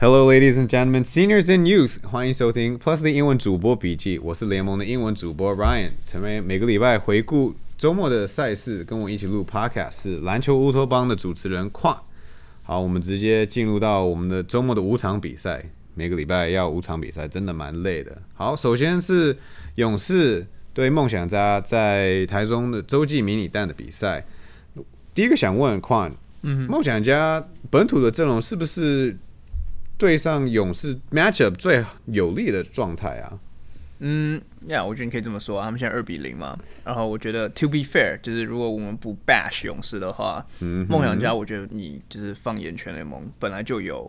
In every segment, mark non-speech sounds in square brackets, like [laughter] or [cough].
Hello, ladies and gentlemen, seniors and youth，欢迎收听 Plus 的英文主播笔记。我是联盟的英文主播 Ryan，成为每个礼拜回顾周末的赛事，跟我一起录 Podcast 是篮球乌托邦的主持人矿。好，我们直接进入到我们的周末的五场比赛。每个礼拜要五场比赛，真的蛮累的。好，首先是勇士对梦想家在台中的洲际迷你蛋的比赛。第一个想问矿，嗯，梦想家本土的阵容是不是？对上勇士 matchup 最有利的状态啊，嗯，呀，我觉得你可以这么说，他们现在二比零嘛。然后我觉得 to be fair，就是如果我们不 bash 勇士的话，梦想家，我觉得你就是放眼全联盟，本来就有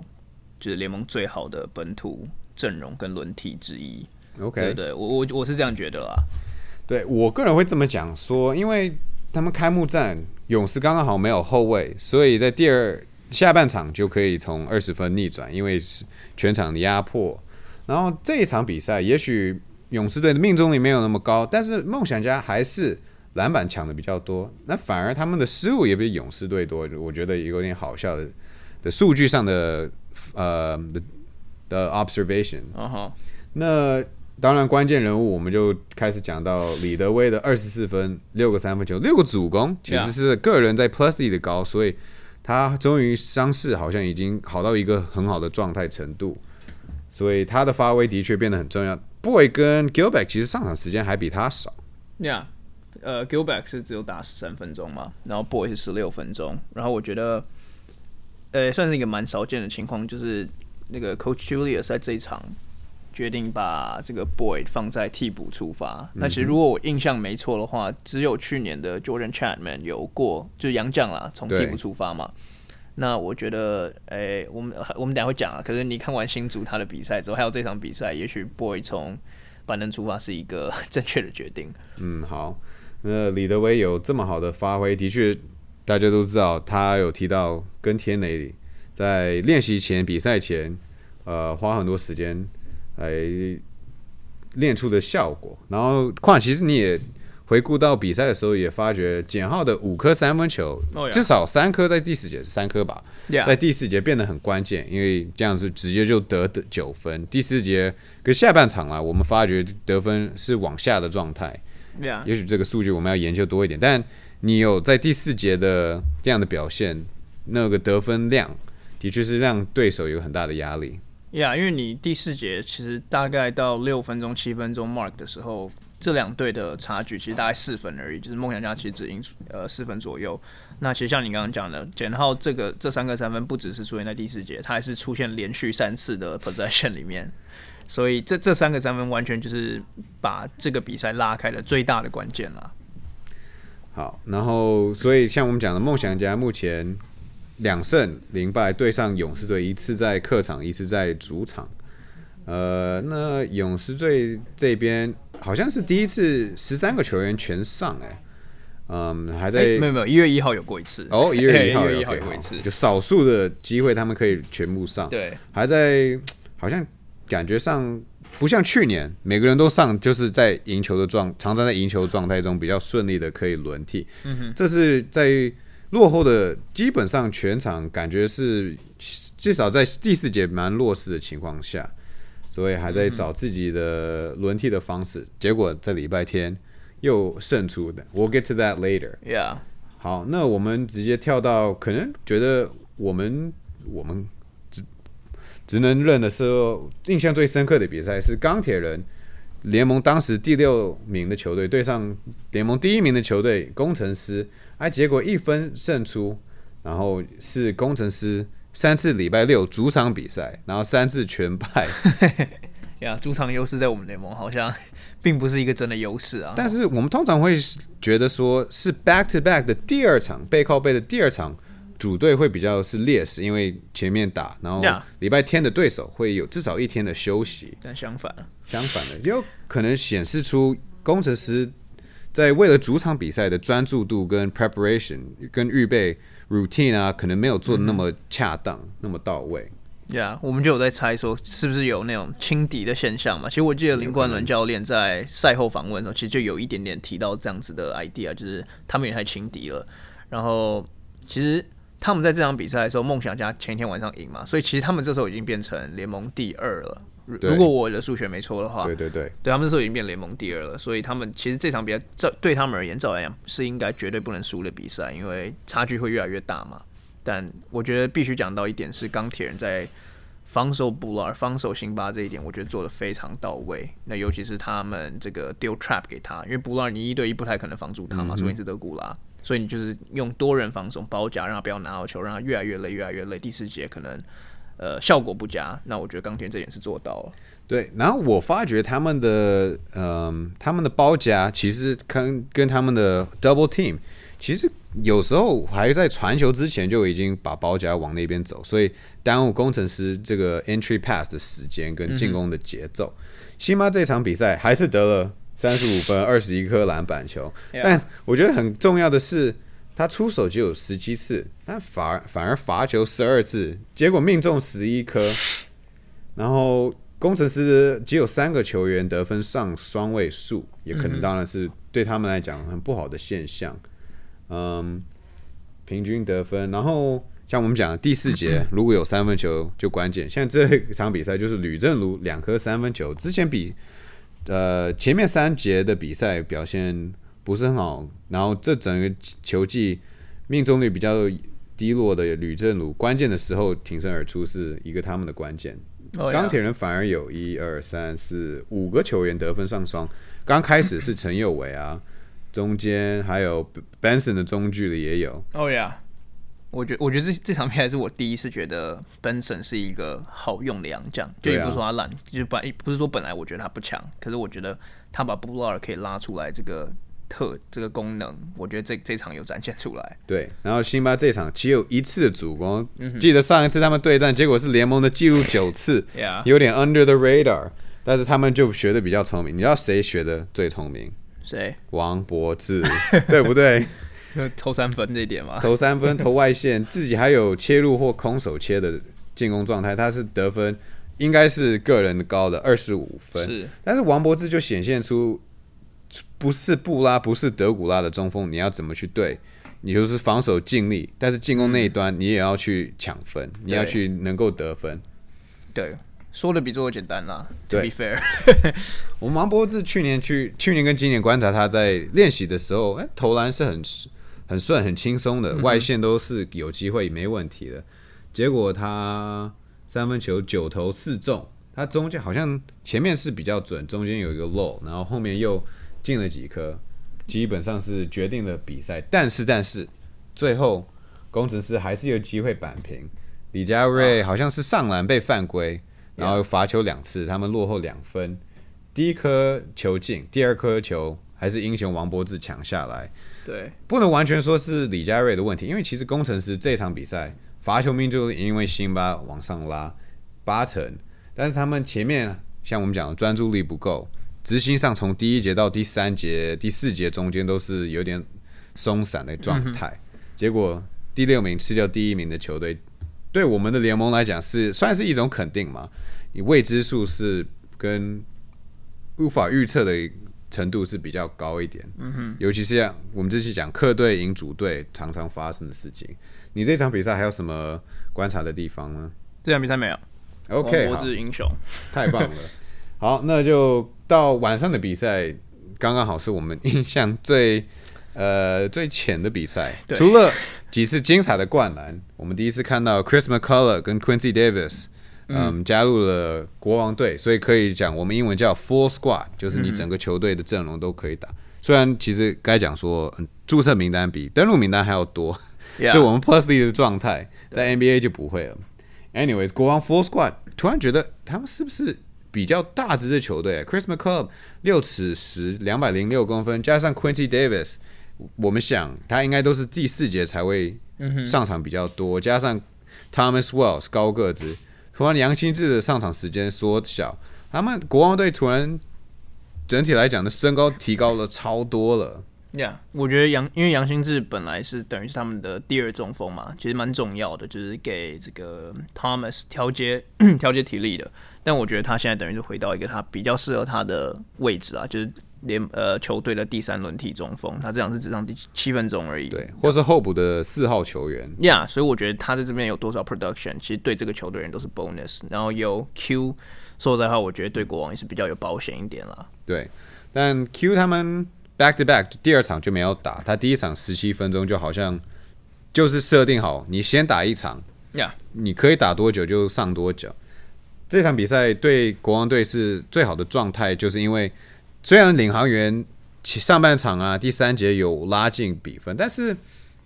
就是联盟最好的本土阵容跟轮替之一。OK，对对，我我我是这样觉得啦。对我个人会这么讲说，因为他们开幕战勇士刚刚好没有后卫，所以在第二。下半场就可以从二十分逆转，因为是全场的压迫。然后这一场比赛，也许勇士队的命中率没有那么高，但是梦想家还是篮板抢的比较多。那反而他们的失误也比勇士队多，我觉得有点好笑的的数据上的呃的的 observation。那当然关键人物我们就开始讲到李德威的二十四分、六个三分球、六个主攻，其实是个人在 plus 里的高，所以。他终于伤势好像已经好到一个很好的状态程度，所以他的发挥的确变得很重要。Boy 跟 Gilback 其实上场时间还比他少。Yeah，呃，Gilback 是只有打十三分钟嘛，然后 Boy 是十六分钟。然后我觉得，呃，算是一个蛮少见的情况，就是那个 Coach Julius 在这一场。决定把这个 Boy 放在替补出发。那其实如果我印象没错的话，只有去年的 Jordan Chapman 有过，就是杨将啦，从替补出发嘛。那我觉得，诶，我们我们等下会讲啊。可是你看完新竹他的比赛之后，还有这场比赛，也许 Boy 从板凳出发是一个正确的决定。嗯，好。那李德威有这么好的发挥，的确大家都知道，他有提到跟天磊在练习前、比赛前，呃，花很多时间。来练出的效果，然后况其实你也回顾到比赛的时候，也发觉简浩的五颗三分球，至少三颗在第四节三颗吧，在第四节变得很关键，因为这样子直接就得的九分。第四节跟下半场啊，我们发觉得分是往下的状态，也许这个数据我们要研究多一点。但你有在第四节的这样的表现，那个得分量的确是让对手有很大的压力。呀，因为你第四节其实大概到六分钟、七分钟 mark 的时候，这两队的差距其实大概四分而已，就是梦想家其实只赢呃四分左右。那其实像你刚刚讲的，简浩这个这三个三分不只是出现在第四节，他还是出现连续三次的 possession 里面，所以这这三个三分完全就是把这个比赛拉开的最大的关键了。好，然后所以像我们讲的梦想家目前。两胜零败对上勇士队，一次在客场，一次在主场。呃，那勇士队这边好像是第一次十三个球员全上，哎，嗯，还在没有没有，一月一号有过一次。哦，一月一号 [laughs] 有过一次，就少数的机会他们可以全部上，对，还在好像感觉上不像去年每个人都上，就是在赢球的状，常常在赢球状态中比较顺利的可以轮替，嗯哼，这是在。落后的基本上全场感觉是至少在第四节蛮弱势的情况下，所以还在找自己的轮替的方式。结果在礼拜天又胜出的。We'll get to that later. Yeah. 好，那我们直接跳到可能觉得我们我们只只能认的时候，印象最深刻的比赛是钢铁人联盟当时第六名的球队对上联盟第一名的球队工程师。哎，结果一分胜出，然后是工程师三次礼拜六主场比赛，然后三次全败。[laughs] 呀，主场优势在我们联盟好像并不是一个真的优势啊。但是我们通常会觉得说是 back to back 的第二场背靠背的第二场主队会比较是劣势，因为前面打，然后礼拜天的对手会有至少一天的休息。但相反，相反的有可能显示出工程师。在为了主场比赛的专注度跟 preparation 跟预备 routine 啊，可能没有做的那么恰当，那么到位。对啊我们就有在猜说，是不是有那种轻敌的现象嘛？其实我记得林冠伦教练在赛后访问的时候，其实就有一点点提到这样子的 idea，就是他们也太轻敌了。然后其实他们在这场比赛的时候，梦想家前一天晚上赢嘛，所以其实他们这时候已经变成联盟第二了。如果我的数学没错的话，对对对，对他们这时候已经变联盟第二了，所以他们其实这场比赛这对他们而言，照来讲是应该绝对不能输的比赛，因为差距会越来越大嘛。但我觉得必须讲到一点是钢铁人在防守布拉尔、防守辛巴这一点，我觉得做的非常到位。那尤其是他们这个丢 trap 给他，因为布拉尔你一对一不太可能防住他嘛，除非你是德古拉，所以你就是用多人防守包夹，让他不要拿到球，让他越来越累，越来越累。第四节可能呃效果不佳，那我觉得钢铁这点是做到了。对，然后我发觉他们的嗯、他们的包夹其实跟跟他们的 double team，其实有时候还在传球之前就已经把包夹往那边走，所以耽误工程师这个 entry pass 的时间跟进攻的节奏。辛巴这场比赛还是得了三十五分、二十一颗篮板球但我觉得很重要的是。他出手只有十七次，但反而反而罚球十二次，结果命中十一颗，然后工程师只有三个球员得分上双位数，也可能当然是对他们来讲很不好的现象。嗯，平均得分，然后像我们讲的第四节如果有三分球就关键，像这场比赛就是吕正如两颗三分球，之前比呃前面三节的比赛表现不是很好，然后这整个球季命中率比较低落的吕正鲁，关键的时候挺身而出是一个他们的关键。哦钢铁人反而有一二三四五个球员得分上双，刚开始是陈佑伟啊，中间还有 Benson 的中距离也有，[laughs] 哦呀，我觉我觉得这这场比赛是我第一次觉得 Benson 是一个好用的洋将，就也不是说他烂，就是本不是说本来我觉得他不强，可是我觉得他把布拉尔可以拉出来这个特这个功能，我觉得这这场有展现出来。对，然后辛巴这场只有一次的主攻，嗯记得上一次他们对战，结果是联盟的记录九次，[laughs] 有点 under the radar，但是他们就学的比较聪明。你知道谁学的最聪明？谁王柏志，[laughs] 对不对？就 [laughs] 投三分这一点嘛？投三分，投外线，[laughs] 自己还有切入或空手切的进攻状态，他是得分应该是个人的高的二十五分。是但是王柏志就显现出不是布拉，不是德古拉的中锋，你要怎么去对？你就是防守尽力，但是进攻那一端你也要去抢分，你要去能够得分。对，说的比做的简单啦。To 对 be fair，[laughs] 我们王柏志去年去去年跟今年观察他在练习的时候，哎、投篮是很很顺、很轻松的，外线都是有机会没问题的。结果他三分球九投四中，他中间好像前面是比较准，中间有一个漏，然后后面又进了几颗，基本上是决定了比赛。但是但是最后工程师还是有机会扳平。李佳瑞好像是上篮被犯规，然后罚球两次，他们落后两分。第一颗球进，第二颗球还是英雄王柏志抢下来，对，不能完全说是李佳瑞的问题，因为其实工程师这场比赛罚球命中率因为辛巴往上拉八成，但是他们前面像我们讲的专注力不够，执行上从第一节到第三节、第四节中间都是有点松散的状态，结果第六名吃掉第一名的球队，对我们的联盟来讲是算是一种肯定嘛？你未知数是跟无法预测的程度是比较高一点，嗯哼，尤其是像我们这期讲客队赢主队常常发生的事情。你这场比赛还有什么观察的地方呢这场比赛没有。？OK，王好柏志英雄。太棒了。好，那就到晚上的比赛，刚刚好是我们印象最 [laughs] 呃最浅的比赛。除了几次精彩的灌篮，我们第一次看到 Chris McCullough 跟 Quincy Davis，嗯，加入了国王队，所以可以讲我们英文叫 Full Squad，就是你整个球队的阵容都可以打。虽然其实该讲说，嗯注册名单比登录名单还要多是 [laughs] 我们 Plus League 的状态，在 NBA 就不会了。Anyways，国王 Full Squad 突然觉得他们是不是比较大只的球队？Chris McCullough 六尺十，两百零六公分，加上 Quincy Davis，我们想他应该都是第四节才会上场比较多，加上 Thomas Wells 高个子，突然杨新志的上场时间缩小，他们国王队突然整体来讲的身高提高了超多了。Yeah，我觉得杨，因为杨新志本来是等于是他们的第二中锋嘛，其实蛮重要的，就是给这个 Thomas 调节 [coughs] 调节体力的。但我觉得他现在等于是回到一个他比较适合他的位置啊，就是联呃球队的第三轮替中锋，他这场是只上第七分钟而已。对，或是候补的四号球员。呀，所以我觉得他在这边有多少 production，其实对这个球队人都是 bonus。然后有 Q，说实在话，我觉得对国王也是比较有保险一点啦。对，但 Q 他们 back to back 第二场就没有打，他第一场十七分钟就好像就是设定好，你先打一场，呀，你可以打多久就上多久。这场比赛对国王队是最好的状态，就是因为虽然领航员上半场啊第三节有拉近比分，但是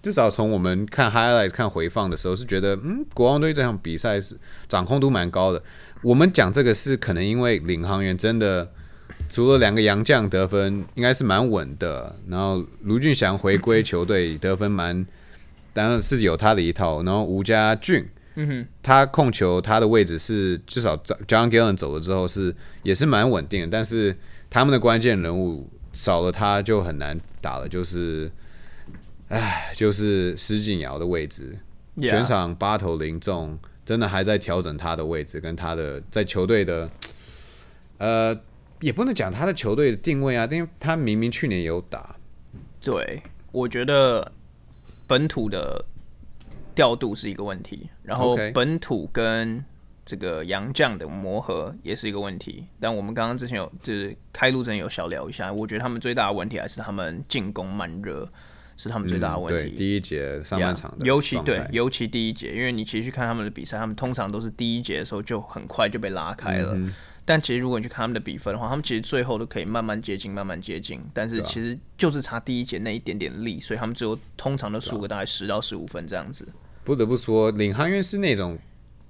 至少从我们看 highlights 看回放的时候是觉得，嗯，国王队这场比赛是掌控度蛮高的。我们讲这个是可能因为领航员真的除了两个洋将得分应该是蛮稳的，然后卢俊祥回归球队得分蛮，当然是有他的一套，然后吴家俊。嗯哼，他控球，他的位置是至少 John Gillen 走了之后是也是蛮稳定的，但是他们的关键人物少了他就很难打了，就是唉，就是施晋尧的位置，全场八投零中，真的还在调整他的位置跟他的在球队的，呃，也不能讲他的球队的定位啊，因为他明明去年有打，对，我觉得本土的。调度是一个问题，然后本土跟这个洋将的磨合也是一个问题。但我们刚刚之前有就是开路前有小聊一下，我觉得他们最大的问题还是他们进攻慢热，是他们最大的问题。第一节上半场，尤其对，尤其第一节，因为你其实去看他们的比赛，他们通常都是第一节的时候就很快就被拉开了。但其实如果你去看他们的比分的话，他们其实最后都可以慢慢接近，慢慢接近。但是其实就是差第一节那一点点力，所以他们最后通常都输个大概十到十五分这样子。不得不说，领航员是那种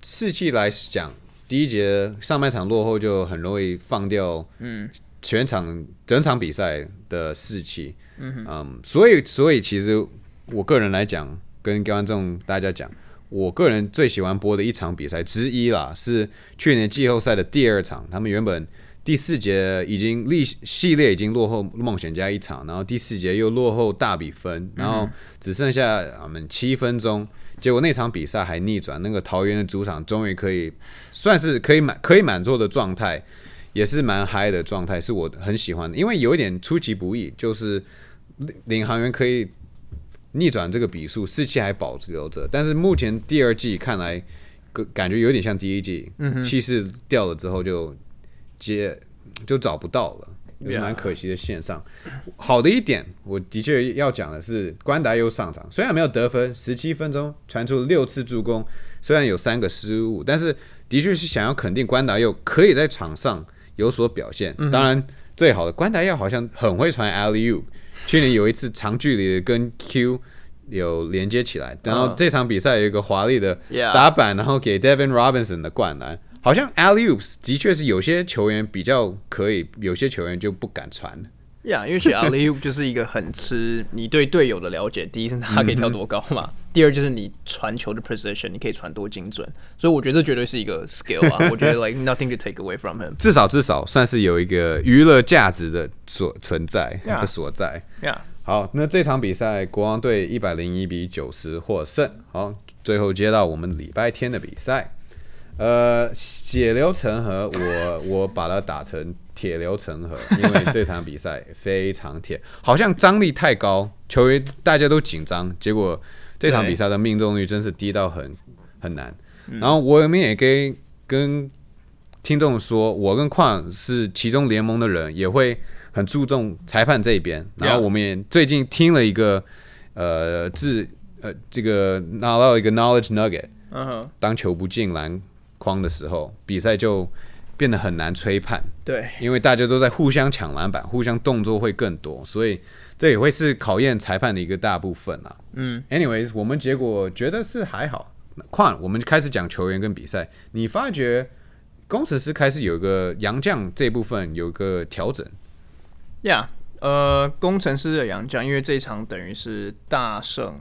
士气来讲，第一节上半场落后就很容易放掉，嗯，全场整场比赛的士气，嗯嗯，所以所以其实我个人来讲，跟观众大家讲，我个人最喜欢播的一场比赛之一啦，是去年季后赛的第二场，他们原本第四节已经历系列已经落后梦想家一场，然后第四节又落后大比分，然后只剩下我们七分钟。结果那场比赛还逆转，那个桃园的主场终于可以算是可以满可以满座的状态，也是蛮嗨的状态，是我很喜欢的。因为有一点出其不意，就是领航员可以逆转这个比数，士气还保留着。但是目前第二季看来，感觉有点像第一季，气势掉了之后就接就找不到了。也是蛮可惜的线上，好的一点，我的确要讲的是关达又上场，虽然没有得分，十七分钟传出六次助攻，虽然有三个失误，但是的确是想要肯定关达又可以在场上有所表现。当然，最好的关达又好像很会传 LU，去年有一次长距离的跟 Q 有连接起来，然后这场比赛有一个华丽的打板，然后给 Devin Robinson 的灌篮。好像 Aloops 的确是有些球员比较可以，有些球员就不敢传。呀，因为写 Aloop 就是一个很吃你对队友的了解。第一是他可以跳多高嘛，第二就是你传球的 precision，你可以传多精准。所以我觉得这绝对是一个 skill 啊。[laughs] 我觉得 like nothing to take away from him。至少至少算是有一个娱乐价值的所存在的所在。Yeah，好，那这场比赛国王队一百零一比九十获胜。好，最后接到我们礼拜天的比赛。呃，血流成河，我我把它打成铁流成河，因为这场比赛非常铁，好像张力太高，球员大家都紧张，结果这场比赛的命中率真是低到很很难。然后我们也跟跟听众说，我跟矿是其中联盟的人，也会很注重裁判这一边。然后我们也最近听了一个呃自呃这个拿到一个 knowledge nugget，当球不进篮。框的时候，比赛就变得很难吹判。对，因为大家都在互相抢篮板，互相动作会更多，所以这也会是考验裁判的一个大部分啊。嗯，anyways，我们结果觉得是还好。况我们开始讲球员跟比赛，你发觉工程师开始有个杨将这部分有个调整。呀，呃，工程师的杨将，因为这一场等于是大胜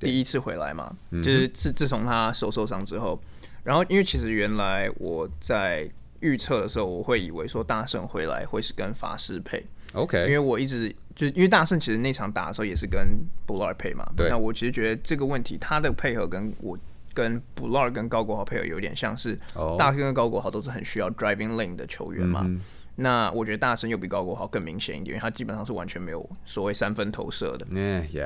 第一次回来嘛，就是自自从他手受伤之后。然后，因为其实原来我在预测的时候，我会以为说大圣回来会是跟法师配，OK，因为我一直就因为大圣其实那场打的时候也是跟布拉尔配嘛，对。那我其实觉得这个问题他的配合跟我跟 l a r 跟高国豪配合有点像是，哦大圣跟高国豪都是很需要 driving lane 的球员嘛。嗯那我觉得大神又比高国豪更明显一点，因为他基本上是完全没有所谓三分投射的。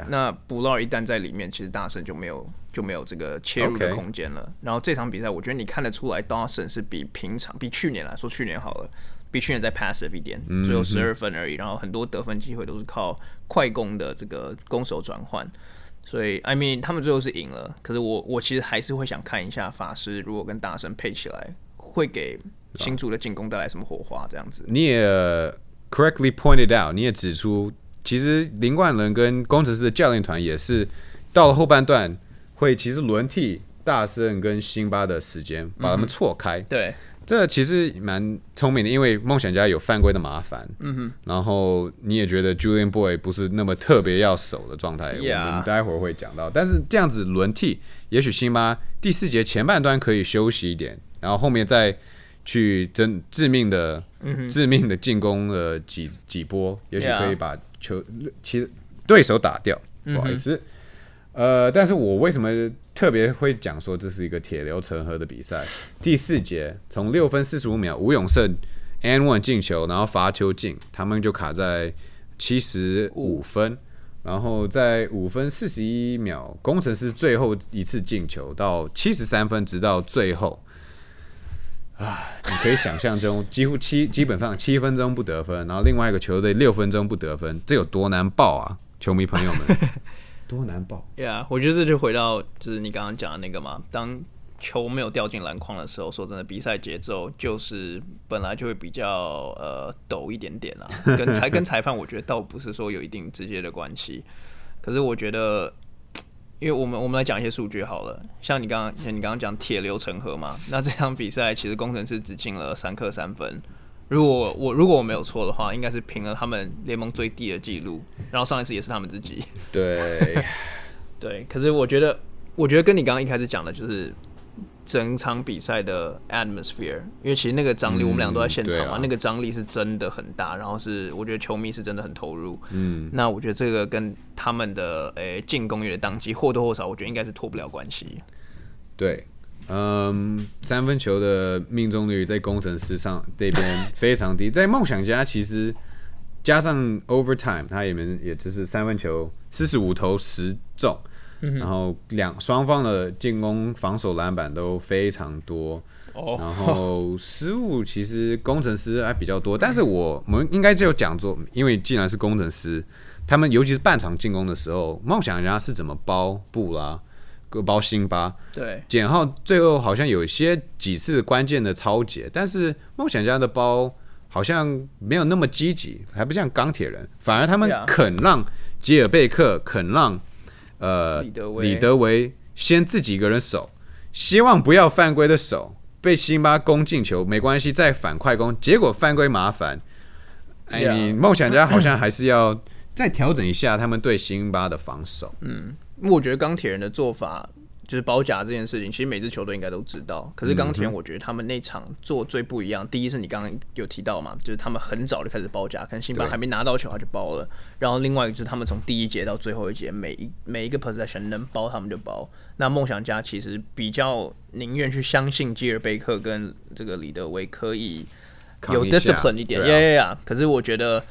那 a r 一旦在里面，其实大神就没有就没有这个切入的空间了。然后这场比赛，我觉得你看得出来，Dawson 是比平常比去年来说，去年好了，比去年再 passive 一点，只有十二分而已。然后很多得分机会都是靠快攻的这个攻守转换。所以，I mean，他们最后是赢了。可是我我其实还是会想看一下法师如果跟大神配起来，会给新竹的进攻带来什么火花？这样子。你也 correctly pointed out，你也指出，其实林冠伦跟工程师的教练团也是到了后半段会其实轮替大圣跟辛巴的时间，把他们错开。对，这其实蛮聪明的，因为梦想家有犯规的麻烦，嗯哼，然后你也觉得 Julian Boy 不是那么特别要守的状态我们待会儿会讲到。但是这样子轮替，也许辛巴第四节前半段可以休息一点，然后后面再去真致命的、致命的进攻的几几波，也许可以把球其对手打掉。不好意思，呃，但是我为什么特别会讲说这是一个铁流成河的比赛？第四节从六分四十五秒，吴永胜 and one 进球，然后罚球进，他们就卡在七十五分。然后在五分四十一秒，工程师最后一次进球到七十三分，直到最后。啊，你可以想象中，几乎七基本上七分钟不得分，然后另外一个球队六分钟不得分，这有多难报啊！球迷朋友们，多难报。[laughs] Yeah，我觉得这就回到就是你刚刚讲的那个嘛，当球没有掉进篮筐的时候，说真的，比赛节奏就是本来就会比较呃陡一点点啦，跟裁跟裁判我觉得倒不是说有一定直接的关系，可是我觉得。因为我们我们来讲一些数据好了，像你刚刚像你刚刚讲铁流成河嘛，那这场比赛其实工程师只进了三颗三分，如果我如果我没有错的话，应该是平了他们联盟最低的记录，然后上一次也是他们自己。对，[laughs] 对，可是我觉得，我觉得跟你刚刚一开始讲的，就是整场比赛的 atmosphere，因为其实那个张力，我们俩都在现场嘛，那个张力是真的很大，然后是我觉得球迷是真的很投入。嗯，那我觉得这个跟他们的诶进攻业的当机或多或少，我觉得应该是脱不了关系。对，嗯，三分球的命中率在工程师上这边非常低，在梦想家其实加上 overtime，他也们也只是三分球四十五投十中，然后两双方的进攻、防守、篮板都非常多。哦。然后失误其实工程师还比较多，但是我我们应该就有讲座，因为既然是工程师，他们尤其是半场进攻的时候，梦想家是怎么包布拉、包辛巴，对，简浩最后好像有一些几次关键的超解，但是梦想家的包好像没有那么积极，还不像钢铁人，反而他们肯让吉尔贝克，肯让呃李德维先自己一个人守，希望不要犯规的守，被辛巴攻进球没关系，再反快攻，结果犯规麻烦。哎你梦想家好像还是要再调整一下他们对辛巴的防守。嗯我觉得钢铁人的做法就是包夹这件事情，其实每支球队应该都知道。可是钢铁人，我觉得他们那场做最不一样。第一是你刚刚有提到嘛，就是他们很早就开始包夹，可能辛巴还没拿到球他就包了。然后另外一个就是他们从第一节到最后一节，每一每一个 possession 能包他们就包。那梦想家其实比较宁愿去相信基尔贝克跟这个李德维可以有 discipline 一点，呀呀呀！可是我觉得，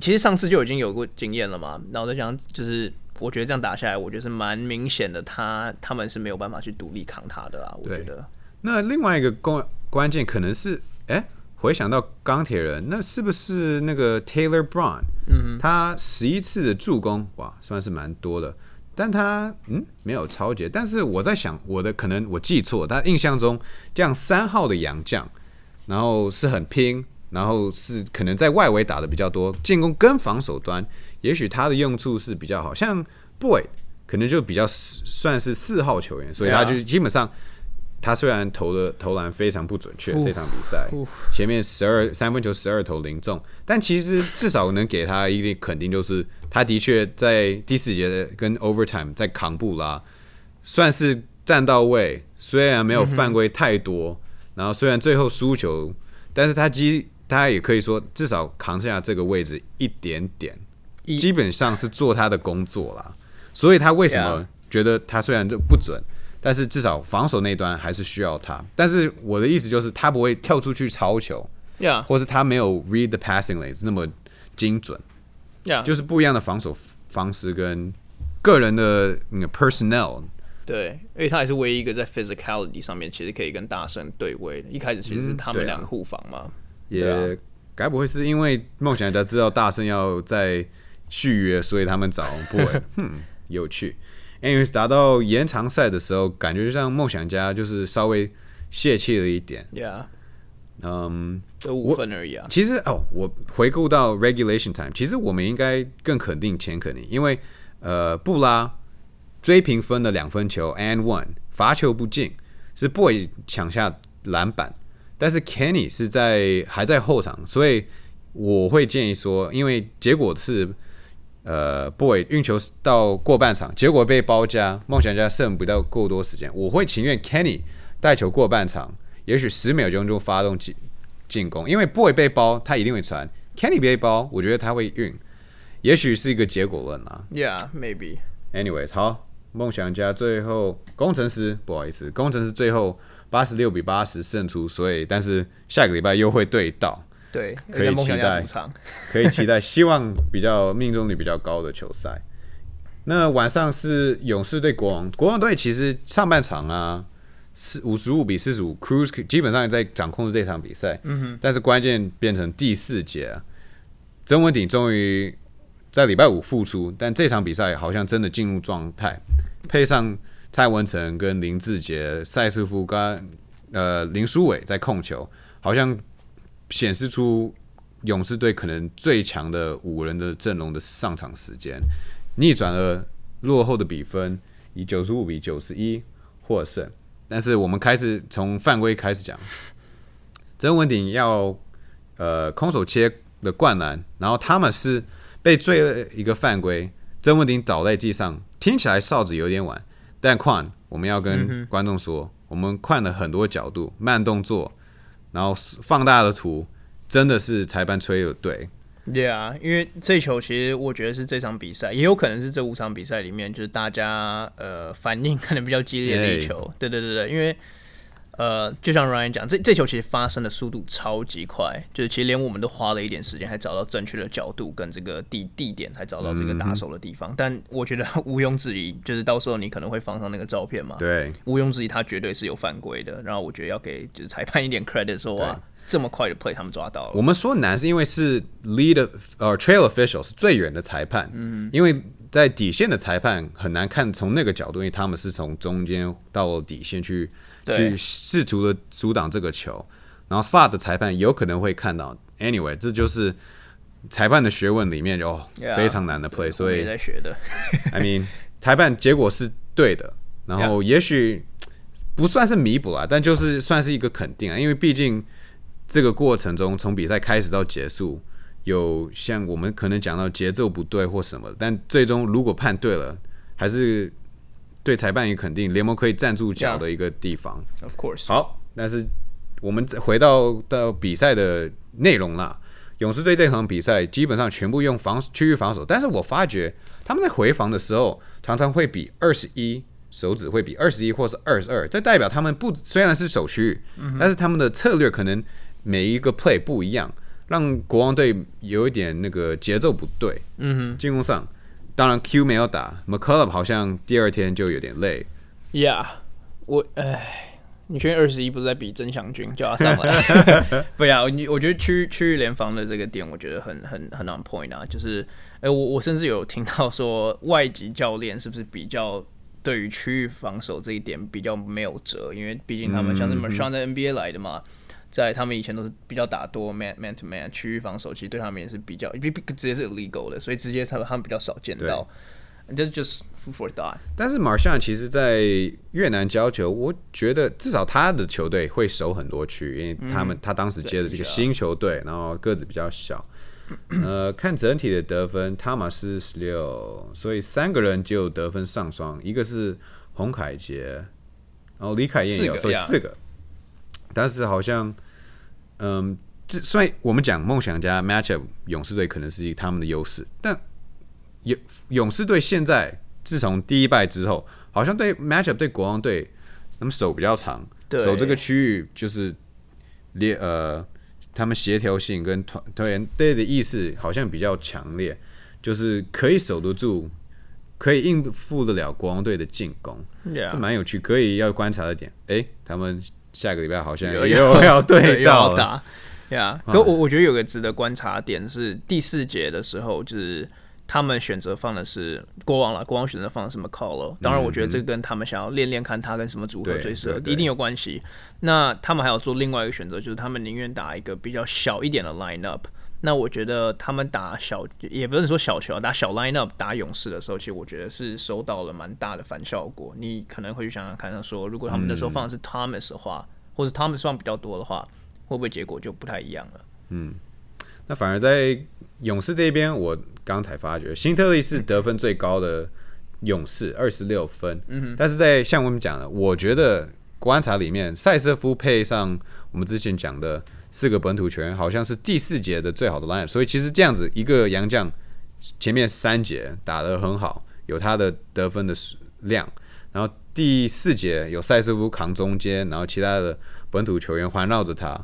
其实上次就已经有过经验了嘛。然后再讲，就是我觉得这样打下来，我觉得是蛮明显的他，他们是没有办法去独立扛他的啦。我觉得，那另外一个关关键可能是，哎、回想到钢铁人，那是不是那个 Taylor Brown？嗯，他十一次的助攻，哇，算是蛮多的。但他嗯没有超节，但是我在想，我的可能我记错，但印象中这样三号的洋将，然后是很拼，然后是可能在外围打的比较多，进攻跟防守端，也许他的用处是比较好，像 Boy 可能就比较算是四号球员，所以他就基本上他虽然投的投篮非常不准确，这场比赛前面十二三分球十二投零中，但其实至少能给他一定肯定，就是他的确在第四节跟 overtime 在扛布拉，算是站到位，虽然没有犯规太多，然后虽然最后输球，但是他基他也可以说至少扛下这个位置一点点，一基本上是做他的工作啦。所以他为什么觉得他虽然就不准，但是至少防守那端还是需要他。但是我的意思就是，他不会跳出去抄球或是他没有 read the passing lanes 那么精准就是不一样的防守方式跟个人的那个 personnel。对，因为他也是唯一一个在 physicality 上面其实可以跟大圣对位的。一开始其实是他们两个互防嘛。也该不会是因为梦想家知道大圣要在续约，所以他们找 boy，hmm，[laughs] 有趣。anyways，打到延长赛的时候，感觉像梦想家就是稍微泄气了一点。Yeah，嗯，这五分而已啊。其实哦，我回顾到 regulation time，其实我们应该更肯定钱肯定，因为呃，布拉追平分的两分球 and one 罚球不进，是 boy 抢下篮板，但是 Kenny 是在还在后场，所以我会建议说，因为结果是呃 boy 运球到过半场，结果被包夹，梦想家剩不到够多时间，我会情愿 Kenny 带球过半场，也许十秒钟就发动进进攻，因为 boy 被包，他一定会传。；Kenny 被包，我觉得他会运，也许是一个结果论啊。Yeah，maybe。Anyways，好，梦想家最后工程师不好意思，工程师最后八十六比八十胜出，所以但是下个礼拜又会对到，对，可以期待主场。[laughs] 可以期待，希望比较命中率比较高的球赛。那晚上是勇士对国王，国王队其实上半场啊，四五十五比四十五，Cruz 基本上在掌控这场比赛。嗯哼。但是关键变成第四节啊，曾文鼎终于在礼拜五复出，但这场比赛好像真的进入状态，配上蔡文成跟林志杰、赛斯夫跟呃林书伟在控球，好像显示出勇士队可能最强的五人的阵容的上场时间，逆转了落后的比分，以九十五比九十一获胜。但是我们开始从犯规开始讲，曾文鼎要呃空手切的灌篮，然后他们是被追了一个犯规，曾文鼎倒在地上，听起来哨子有点晚，但看我们要跟观众说，我们看了很多角度，慢动作，然后放大的图，真的是裁判吹的对。Yeah，因为这球其实我觉得是这场比赛，也有可能是这五场比赛里面，就是大家呃反应可能比较激烈的一球。对对对对，因为呃，就像 Ryan 讲，这这球其实发生的速度超级快，就是其实连我们都花了一点时间，才找到正确的角度跟这个地地点，才找到这个打手的地方。但我觉得毋庸置疑，就是到时候你可能会放上那个照片嘛，对，毋庸置疑，他绝对是有犯规的。然后我觉得要给就是裁判一点 credit，说哇，这么快的 play 他们抓到了。我们说难是因为是 lead 呃 trail official 是最远的裁判，嗯，因为在底线的裁判很难看从那个角度，因为他们是从中间到底线去对去试图的阻挡这个球，然后 slot 的裁判有可能会看到。Anyway，这就是裁判的学问里面哦 Yeah，非常难的 play，所以在学的。I mean，裁判结果是对的，然后也许不算是弥补啊，但就是算是一个肯定啊，因为毕竟这个过程中从比赛开始到结束，有像我们可能讲到节奏不对或什么，但最终如果判对了，还是对裁判也肯定，联盟可以站住脚的一个地方。Of course，好，但是我们再回到到比赛的内容啦。勇士队这场比赛基本上全部用防区域防守，但是我发觉他们在回防的时候，常常会比二十一手指会比二十一或是二十二，这代表他们不虽然是守区域，但是他们的策略可能每一个 play 不一样，让国王队有一点那个节奏不对。嗯哼，进攻上，当然 Q 没有打 m c c u l l u m 好像第二天就有点累。Yeah，我唉，你确定二十一不是在比曾祥军叫他上来？不呀，你我觉得区区域联防的这个点，我觉得很很很 on point 啊。就是，哎、我我甚至有听到说，外籍教练是不是比较对于区域防守这一点比较没有辙？因为毕竟他们像是 m a r s h a n 在 NBA 来的嘛。在他们以前都是比较打多 man man to man 区域防守，其实对他们也是比较，比比直接是 illegal 的，所以直接他们他们比较少见到。这 just food for thought。但是马上其实，在越南教球，我觉得至少他的球队会守很多区，因为他们、他当时接的这个新球队，然后个子比较小。呃，看整体的得分，汤马斯十六，所以三个人就得分上双，一个是洪凯杰，然后李凯燕也有，所以四个。但是好像，嗯，这虽然我们讲梦想家 matchup 勇士队可能是他们的优势，但勇勇士队现在自从第一败之后，好像对 matchup 对国王队他们手比较长，对守这个区域就是列呃，他们协调性跟团团队的意识好像比较强烈，就是可以守得住，可以应付得了国王队的进攻，是蛮有趣，可以要观察的点。诶，他们下个礼拜好像有又要对要打。呀、[laughs] 可我我觉得有个值得观察的点是第四节的时候，就是他们选择放的是国王了，国王选择放的是 McCall。当然，我觉得这个跟他们想要练练看他跟什么组合最适合，一定有关系。那他们还有做另外一个选择，就是他们宁愿打一个比较小一点的 lineup。那我觉得他们打小，也不是说小球，打小 lineup 打勇士的时候，其实我觉得是收到了蛮大的反效果。你可能会去想想看，说如果他们那时候放的是 Thomas 的话，或者 Thomas 放比较多的话，会不会结果就不太一样了？嗯那反而在勇士这边，我刚才发觉，新特利是得分最高的勇士，二十六分。嗯但是在像我们讲的，我觉得观察里面，塞瑟夫配上我们之前讲的四个本土球员，好像是第四节的最好的 line，所以其实这样子一个洋将前面三节打得很好，有他的得分的量，然后第四节有塞斯夫扛中间，然后其他的本土球员环绕着他。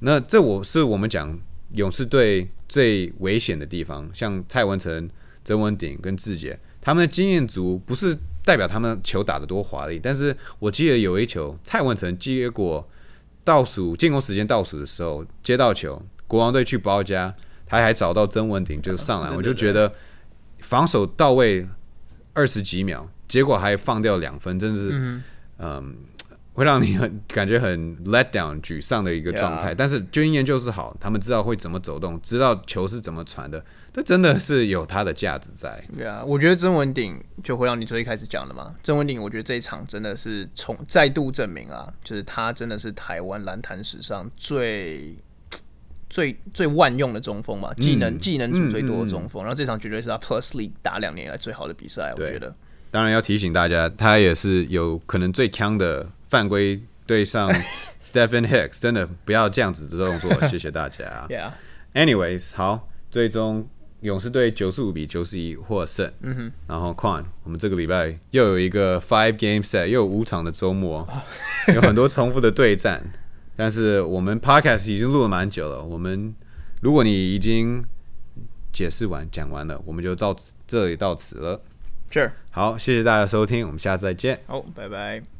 那这我是我们讲勇士队最危险的地方，像蔡文成、曾文鼎跟志杰，他们的经验足不是代表他们球打得多华丽，但是我记得有一球蔡文成接果倒数进攻时间倒数的时候接到球，国王队去包夹，他还找到曾文鼎就是上篮，对对我就觉得防守到位二十几秒，结果还放掉两分，真的是嗯会让你很感觉很 let down 沮丧的一个状态。但是经验就是好，他们知道会怎么走动，知道球是怎么传的，这真的是有它的价值在。对啊，我觉得曾文鼎就回到你最一开始讲的嘛，曾文鼎，我觉得这一场真的是重再度证明啊，就是他真的是台湾篮坛史上最最最万用的中锋嘛，技能、技能组最多的中锋，然后这场绝对是他 Plus League 打两年以来最好的比赛，我对觉得。当然要提醒大家，他也是有可能最强的犯规对上 [laughs] Stephen Hicks，真的不要这样子的动作，谢谢大家。[laughs] Yeah，Anyways，好，最终勇士队九十五比九十一获胜。嗯哼，然后 Quan，我们这个礼拜又有一个 five game set，又有五场的周末，[laughs] 有很多重复的对战。但是我们 podcast 已经录了蛮久了，我们如果你已经解释完讲完了，我们就到此这里到此了。Sure，好，谢谢大家收听，我们下次再见。好，拜拜。